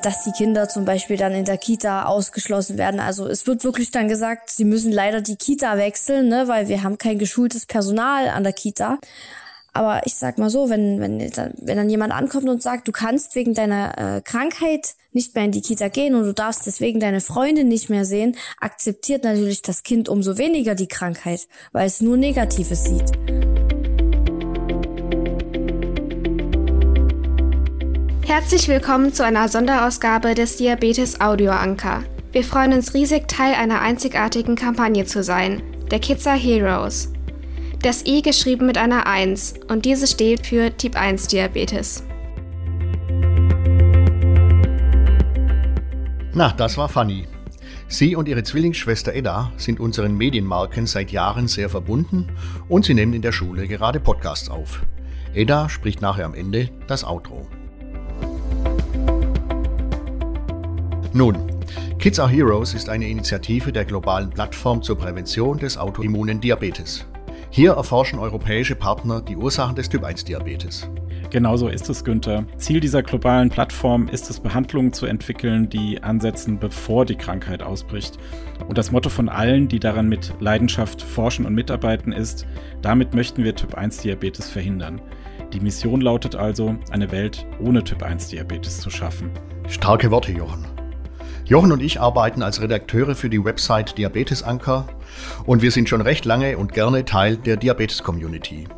dass die Kinder zum Beispiel dann in der Kita ausgeschlossen werden. Also es wird wirklich dann gesagt, sie müssen leider die Kita wechseln, ne, weil wir haben kein geschultes Personal an der Kita. Aber ich sag mal so, wenn, wenn, wenn dann jemand ankommt und sagt, du kannst wegen deiner äh, Krankheit nicht mehr in die Kita gehen und du darfst deswegen deine Freunde nicht mehr sehen, akzeptiert natürlich das Kind umso weniger die Krankheit, weil es nur Negatives sieht. Herzlich willkommen zu einer Sonderausgabe des Diabetes Audio Anker. Wir freuen uns riesig, Teil einer einzigartigen Kampagne zu sein, der Kids are Heroes. Das I geschrieben mit einer 1 und diese steht für Typ 1 Diabetes. Na, das war funny. Sie und ihre Zwillingsschwester Edda sind unseren Medienmarken seit Jahren sehr verbunden und sie nehmen in der Schule gerade Podcasts auf. Edda spricht nachher am Ende das Outro. Nun, Kids Are Heroes ist eine Initiative der globalen Plattform zur Prävention des autoimmunen Diabetes. Hier erforschen europäische Partner die Ursachen des Typ-1-Diabetes. Genauso ist es, Günther. Ziel dieser globalen Plattform ist es, Behandlungen zu entwickeln, die ansetzen, bevor die Krankheit ausbricht. Und das Motto von allen, die daran mit Leidenschaft forschen und mitarbeiten, ist, damit möchten wir Typ-1-Diabetes verhindern. Die Mission lautet also, eine Welt ohne Typ-1-Diabetes zu schaffen. Starke Worte, Jochen. Jochen und ich arbeiten als Redakteure für die Website Diabetes Anker und wir sind schon recht lange und gerne Teil der Diabetes-Community.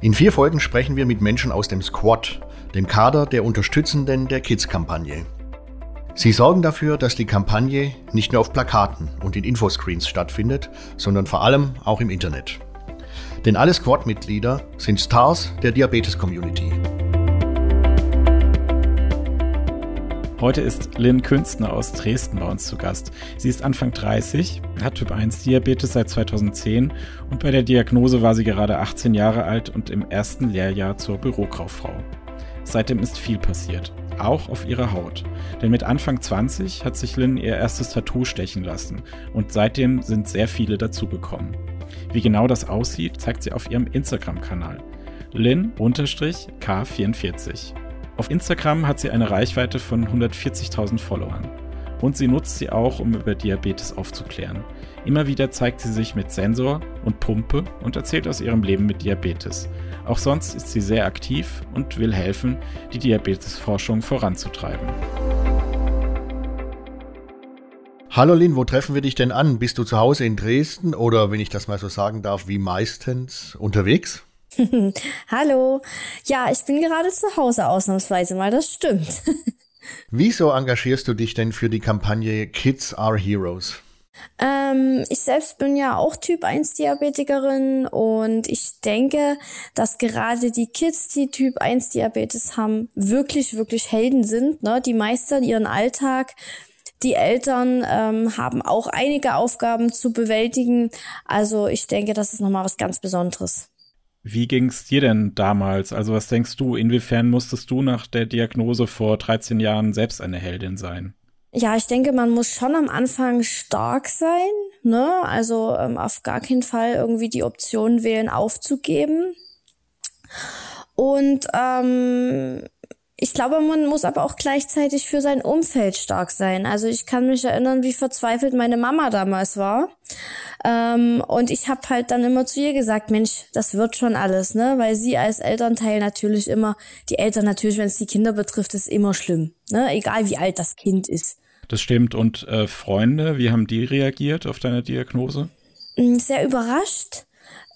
In vier Folgen sprechen wir mit Menschen aus dem Squad, dem Kader der Unterstützenden der Kids-Kampagne. Sie sorgen dafür, dass die Kampagne nicht nur auf Plakaten und in Infoscreens stattfindet, sondern vor allem auch im Internet. Denn alle Squad-Mitglieder sind Stars der Diabetes-Community. Heute ist Lynn Künstner aus Dresden bei uns zu Gast. Sie ist Anfang 30, hat Typ 1 Diabetes seit 2010 und bei der Diagnose war sie gerade 18 Jahre alt und im ersten Lehrjahr zur Bürokauffrau. Seitdem ist viel passiert, auch auf ihrer Haut. Denn mit Anfang 20 hat sich Lynn ihr erstes Tattoo stechen lassen und seitdem sind sehr viele dazugekommen. Wie genau das aussieht, zeigt sie auf ihrem Instagram-Kanal. Lynn-K44. Auf Instagram hat sie eine Reichweite von 140.000 Followern. Und sie nutzt sie auch, um über Diabetes aufzuklären. Immer wieder zeigt sie sich mit Sensor und Pumpe und erzählt aus ihrem Leben mit Diabetes. Auch sonst ist sie sehr aktiv und will helfen, die Diabetesforschung voranzutreiben. Hallo Lin, wo treffen wir dich denn an? Bist du zu Hause in Dresden oder, wenn ich das mal so sagen darf, wie meistens unterwegs? Hallo. Ja, ich bin gerade zu Hause ausnahmsweise mal, das stimmt. Wieso engagierst du dich denn für die Kampagne Kids Are Heroes? Ähm, ich selbst bin ja auch Typ 1 Diabetikerin und ich denke, dass gerade die Kids, die Typ 1 Diabetes haben, wirklich, wirklich Helden sind. Ne? Die meistern ihren Alltag. Die Eltern ähm, haben auch einige Aufgaben zu bewältigen. Also ich denke, das ist nochmal was ganz Besonderes. Wie ging es dir denn damals? Also was denkst du, inwiefern musstest du nach der Diagnose vor 13 Jahren selbst eine Heldin sein? Ja, ich denke, man muss schon am Anfang stark sein, ne? Also ähm, auf gar keinen Fall irgendwie die Option wählen, aufzugeben. Und ähm, ich glaube, man muss aber auch gleichzeitig für sein Umfeld stark sein. Also ich kann mich erinnern, wie verzweifelt meine Mama damals war. Ähm, und ich habe halt dann immer zu ihr gesagt, Mensch, das wird schon alles, ne? Weil sie als Elternteil natürlich immer, die Eltern natürlich, wenn es die Kinder betrifft, ist immer schlimm, ne? Egal wie alt das Kind ist. Das stimmt. Und äh, Freunde, wie haben die reagiert auf deine Diagnose? Mm, sehr überrascht.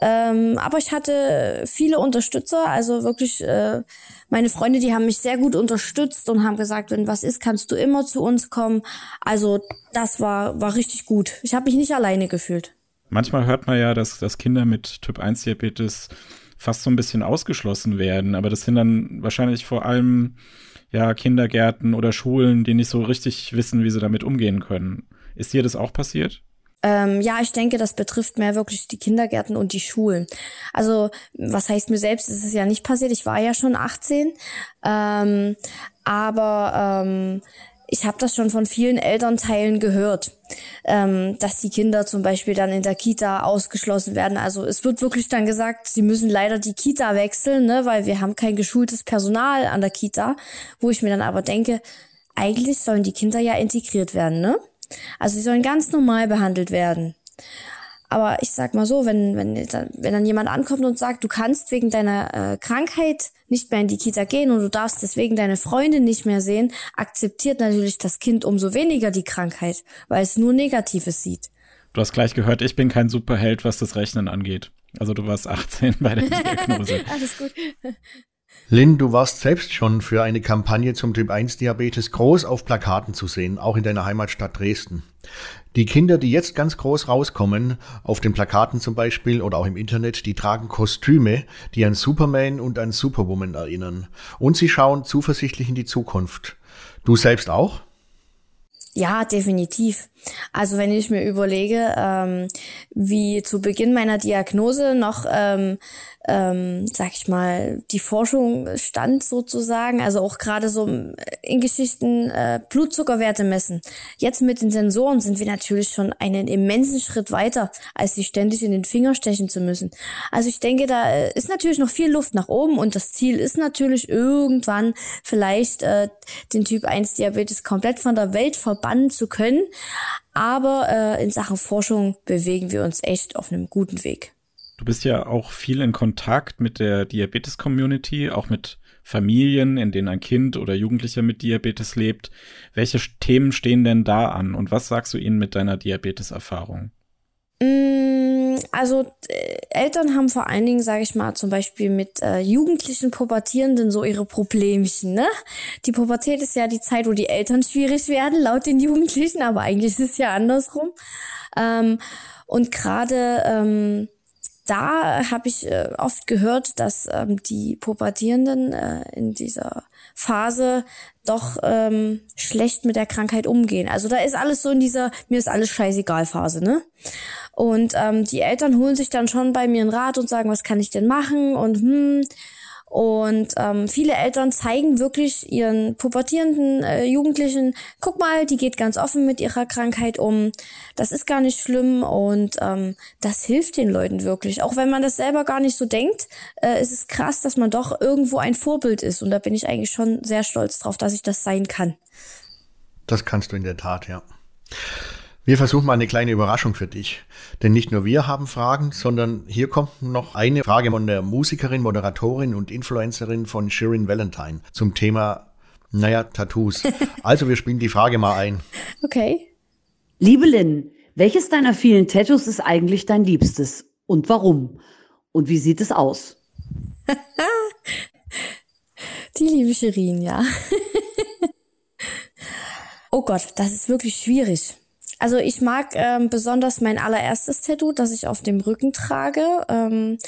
Ähm, aber ich hatte viele Unterstützer, also wirklich äh, meine Freunde, die haben mich sehr gut unterstützt und haben gesagt, wenn was ist, kannst du immer zu uns kommen. Also das war, war richtig gut. Ich habe mich nicht alleine gefühlt. Manchmal hört man ja, dass, dass Kinder mit Typ 1 Diabetes fast so ein bisschen ausgeschlossen werden, aber das sind dann wahrscheinlich vor allem ja Kindergärten oder Schulen, die nicht so richtig wissen, wie sie damit umgehen können. Ist dir das auch passiert? Ähm, ja, ich denke, das betrifft mehr wirklich die Kindergärten und die Schulen. Also, was heißt mir selbst, ist es ja nicht passiert. Ich war ja schon 18. Ähm, aber ähm, ich habe das schon von vielen Elternteilen gehört, ähm, dass die Kinder zum Beispiel dann in der Kita ausgeschlossen werden. Also es wird wirklich dann gesagt, sie müssen leider die Kita wechseln, ne, weil wir haben kein geschultes Personal an der Kita, wo ich mir dann aber denke, eigentlich sollen die Kinder ja integriert werden, ne? Also sie sollen ganz normal behandelt werden. Aber ich sag mal so, wenn, wenn, wenn dann jemand ankommt und sagt, du kannst wegen deiner äh, Krankheit nicht mehr in die Kita gehen und du darfst deswegen deine Freunde nicht mehr sehen, akzeptiert natürlich das Kind umso weniger die Krankheit, weil es nur Negatives sieht. Du hast gleich gehört, ich bin kein Superheld, was das Rechnen angeht. Also du warst 18 bei der Diagnose. Alles gut. Lynn, du warst selbst schon für eine Kampagne zum Typ-1-Diabetes groß auf Plakaten zu sehen, auch in deiner Heimatstadt Dresden. Die Kinder, die jetzt ganz groß rauskommen, auf den Plakaten zum Beispiel oder auch im Internet, die tragen Kostüme, die an Superman und an Superwoman erinnern. Und sie schauen zuversichtlich in die Zukunft. Du selbst auch? Ja, definitiv. Also wenn ich mir überlege, ähm, wie zu Beginn meiner Diagnose noch ähm, ähm, sag ich mal, die Forschung stand sozusagen, also auch gerade so in Geschichten äh, Blutzuckerwerte messen. Jetzt mit den Sensoren sind wir natürlich schon einen immensen Schritt weiter, als sie ständig in den Finger stechen zu müssen. Also ich denke, da äh, ist natürlich noch viel Luft nach oben und das Ziel ist natürlich irgendwann vielleicht äh, den Typ 1 Diabetes komplett von der Welt verbannen zu können. Aber äh, in Sachen Forschung bewegen wir uns echt auf einem guten Weg. Du bist ja auch viel in Kontakt mit der Diabetes-Community, auch mit Familien, in denen ein Kind oder Jugendlicher mit Diabetes lebt. Welche Themen stehen denn da an und was sagst du ihnen mit deiner Diabetes-Erfahrung? Mm, also äh, Eltern haben vor allen Dingen, sage ich mal, zum Beispiel mit äh, jugendlichen Pubertierenden so ihre Problemchen. Ne? Die Pubertät ist ja die Zeit, wo die Eltern schwierig werden, laut den Jugendlichen, aber eigentlich ist es ja andersrum. Ähm, und gerade ähm, da habe ich äh, oft gehört, dass ähm, die Pubertierenden äh, in dieser Phase doch ähm, schlecht mit der Krankheit umgehen. Also da ist alles so in dieser mir ist alles scheißegal Phase, ne? Und ähm, die Eltern holen sich dann schon bei mir einen Rat und sagen, was kann ich denn machen und hm und ähm, viele Eltern zeigen wirklich ihren pubertierenden äh, Jugendlichen, guck mal, die geht ganz offen mit ihrer Krankheit um. Das ist gar nicht schlimm und ähm, das hilft den Leuten wirklich. Auch wenn man das selber gar nicht so denkt, äh, ist es krass, dass man doch irgendwo ein Vorbild ist. Und da bin ich eigentlich schon sehr stolz drauf, dass ich das sein kann. Das kannst du in der Tat, ja. Wir versuchen mal eine kleine Überraschung für dich. Denn nicht nur wir haben Fragen, sondern hier kommt noch eine Frage von der Musikerin, Moderatorin und Influencerin von Shirin Valentine zum Thema, naja, Tattoos. Also wir spielen die Frage mal ein. Okay. Liebe Lynn, welches deiner vielen Tattoos ist eigentlich dein Liebstes? Und warum? Und wie sieht es aus? die liebe Shirin, ja. oh Gott, das ist wirklich schwierig. Also ich mag ähm, besonders mein allererstes Tattoo, das ich auf dem Rücken trage. Ähm,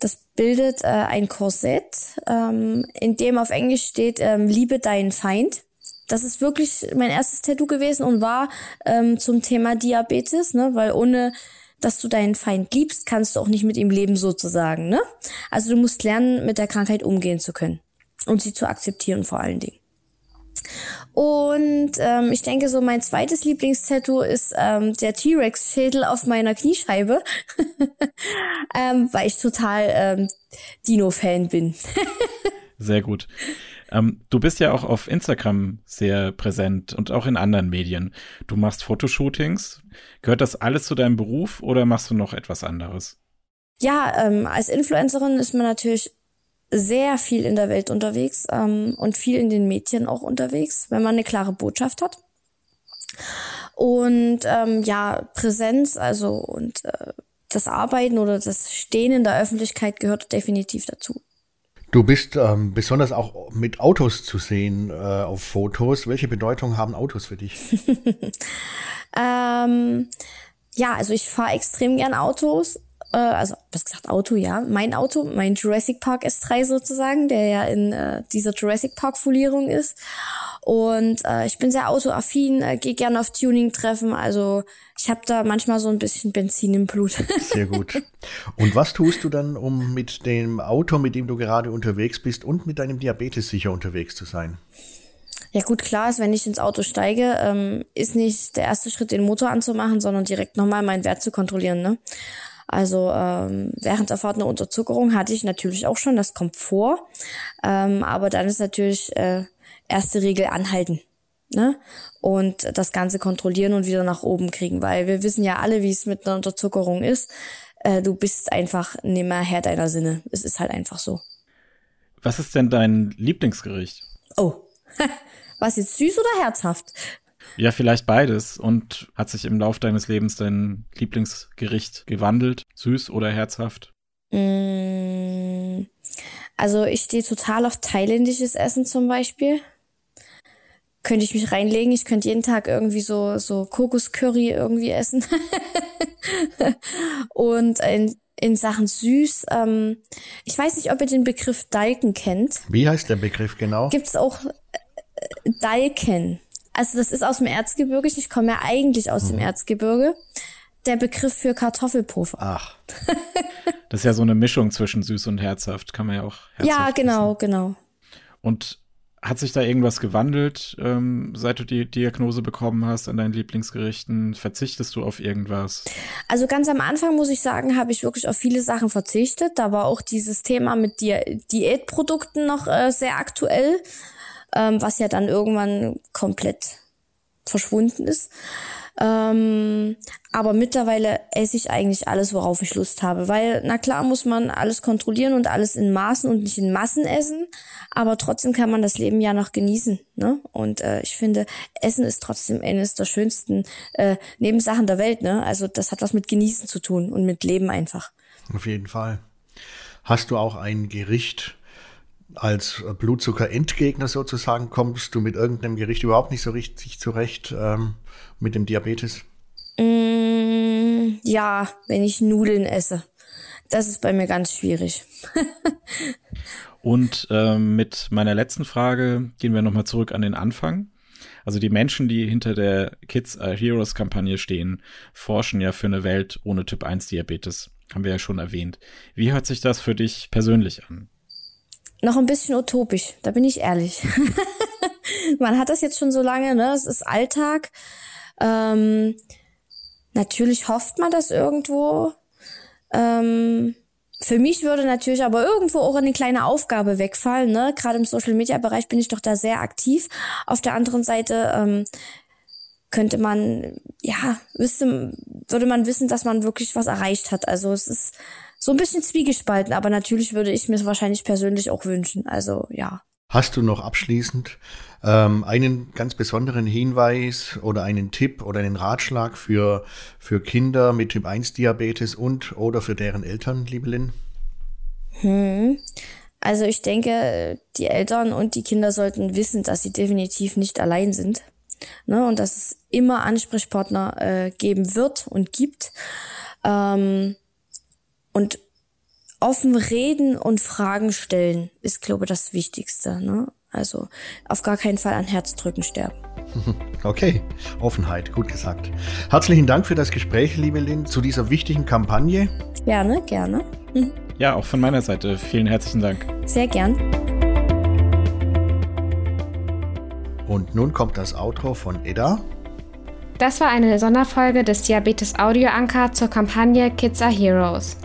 das bildet äh, ein Korsett, ähm, in dem auf Englisch steht ähm, Liebe deinen Feind. Das ist wirklich mein erstes Tattoo gewesen und war ähm, zum Thema Diabetes, ne? weil ohne dass du deinen Feind liebst, kannst du auch nicht mit ihm leben sozusagen. Ne? Also du musst lernen, mit der Krankheit umgehen zu können und sie zu akzeptieren vor allen Dingen. Und ähm, ich denke, so mein zweites Lieblingstattoo ist ähm, der T-Rex-Schädel auf meiner Kniescheibe, ähm, weil ich total ähm, Dino-Fan bin. Sehr gut. Ähm, du bist ja auch auf Instagram sehr präsent und auch in anderen Medien. Du machst Fotoshootings. Gehört das alles zu deinem Beruf oder machst du noch etwas anderes? Ja, ähm, als Influencerin ist man natürlich sehr viel in der Welt unterwegs ähm, und viel in den Medien auch unterwegs, wenn man eine klare Botschaft hat. Und ähm, ja, Präsenz, also und äh, das Arbeiten oder das Stehen in der Öffentlichkeit gehört definitiv dazu. Du bist ähm, besonders auch mit Autos zu sehen äh, auf Fotos. Welche Bedeutung haben Autos für dich? ähm, ja, also ich fahre extrem gern Autos äh, also was gesagt Auto, ja, mein Auto, mein Jurassic Park S3 sozusagen, der ja in äh, dieser Jurassic Park Folierung ist. Und äh, ich bin sehr autoaffin, äh, gehe gerne auf Tuning-Treffen, also ich habe da manchmal so ein bisschen Benzin im Blut. Sehr gut. Und was tust du dann, um mit dem Auto, mit dem du gerade unterwegs bist und mit deinem Diabetes sicher unterwegs zu sein? Ja gut, klar ist, wenn ich ins Auto steige, ähm, ist nicht der erste Schritt, den Motor anzumachen, sondern direkt nochmal meinen Wert zu kontrollieren. Ne? Also ähm, während der Fahrt eine Unterzuckerung hatte ich natürlich auch schon, das kommt vor. Ähm, aber dann ist natürlich äh, erste Regel anhalten. Ne? Und das Ganze kontrollieren und wieder nach oben kriegen, weil wir wissen ja alle, wie es mit einer Unterzuckerung ist. Äh, du bist einfach nicht mehr Herr deiner Sinne. Es ist halt einfach so. Was ist denn dein Lieblingsgericht? Oh, was jetzt süß oder herzhaft? Ja, vielleicht beides. Und hat sich im Lauf deines Lebens dein Lieblingsgericht gewandelt? Süß oder herzhaft? Mm, also ich stehe total auf thailändisches Essen zum Beispiel. Könnte ich mich reinlegen. Ich könnte jeden Tag irgendwie so, so Kokoscurry irgendwie essen. Und in, in Sachen süß, ähm, ich weiß nicht, ob ihr den Begriff Dalken kennt. Wie heißt der Begriff genau? Gibt es auch äh, Dalken. Also das ist aus dem Erzgebirge. Ich komme ja eigentlich aus dem mhm. Erzgebirge. Der Begriff für Kartoffelpuffer. Ach. das ist ja so eine Mischung zwischen süß und herzhaft, kann man ja auch. Ja, genau, essen. genau. Und hat sich da irgendwas gewandelt, ähm, seit du die Diagnose bekommen hast an deinen Lieblingsgerichten? Verzichtest du auf irgendwas? Also ganz am Anfang muss ich sagen, habe ich wirklich auf viele Sachen verzichtet. Da war auch dieses Thema mit Di Diätprodukten noch äh, sehr aktuell ähm, was ja dann irgendwann komplett verschwunden ist. Ähm, aber mittlerweile esse ich eigentlich alles, worauf ich Lust habe, weil na klar muss man alles kontrollieren und alles in Maßen und nicht in Massen essen, aber trotzdem kann man das Leben ja noch genießen. Ne? Und äh, ich finde, Essen ist trotzdem eines der schönsten äh, Nebensachen der Welt. Ne? Also das hat was mit Genießen zu tun und mit Leben einfach. Auf jeden Fall. Hast du auch ein Gericht, als Blutzuckerendgegner sozusagen kommst du mit irgendeinem Gericht überhaupt nicht so richtig zurecht ähm, mit dem Diabetes? Mm, ja, wenn ich Nudeln esse. Das ist bei mir ganz schwierig. Und ähm, mit meiner letzten Frage gehen wir nochmal zurück an den Anfang. Also die Menschen, die hinter der Kids are Heroes Kampagne stehen, forschen ja für eine Welt ohne Typ 1 Diabetes. Haben wir ja schon erwähnt. Wie hört sich das für dich persönlich an? Noch ein bisschen utopisch, da bin ich ehrlich. man hat das jetzt schon so lange, ne? Es ist Alltag. Ähm, natürlich hofft man das irgendwo. Ähm, für mich würde natürlich aber irgendwo auch eine kleine Aufgabe wegfallen. Ne? Gerade im Social-Media-Bereich bin ich doch da sehr aktiv. Auf der anderen Seite ähm, könnte man, ja, wüsste, würde man wissen, dass man wirklich was erreicht hat. Also es ist so ein bisschen zwiegespalten, aber natürlich würde ich mir wahrscheinlich persönlich auch wünschen. Also ja. Hast du noch abschließend ähm, einen ganz besonderen Hinweis oder einen Tipp oder einen Ratschlag für, für Kinder mit Typ 1 Diabetes und oder für deren Eltern, liebe Lynn? Hm. Also ich denke, die Eltern und die Kinder sollten wissen, dass sie definitiv nicht allein sind. Ne, und dass es immer Ansprechpartner äh, geben wird und gibt. Ähm, und offen reden und Fragen stellen ist, glaube ich, das Wichtigste. Ne? Also auf gar keinen Fall an Herzdrücken sterben. Okay, Offenheit, gut gesagt. Herzlichen Dank für das Gespräch, liebe Lynn, zu dieser wichtigen Kampagne. Gerne, gerne. Mhm. Ja, auch von meiner Seite vielen herzlichen Dank. Sehr gern. Und nun kommt das Outro von Edda. Das war eine Sonderfolge des Diabetes Audio Anker zur Kampagne Kids are Heroes.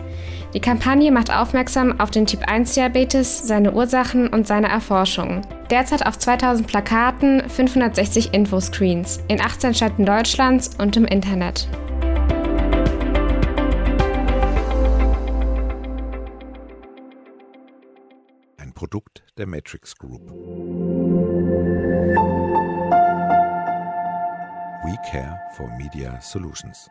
Die Kampagne macht aufmerksam auf den Typ-1-Diabetes, seine Ursachen und seine Erforschung. Derzeit auf 2000 Plakaten, 560 Infoscreens in 18 Städten Deutschlands und im Internet. Ein Produkt der Matrix Group. We care for Media Solutions.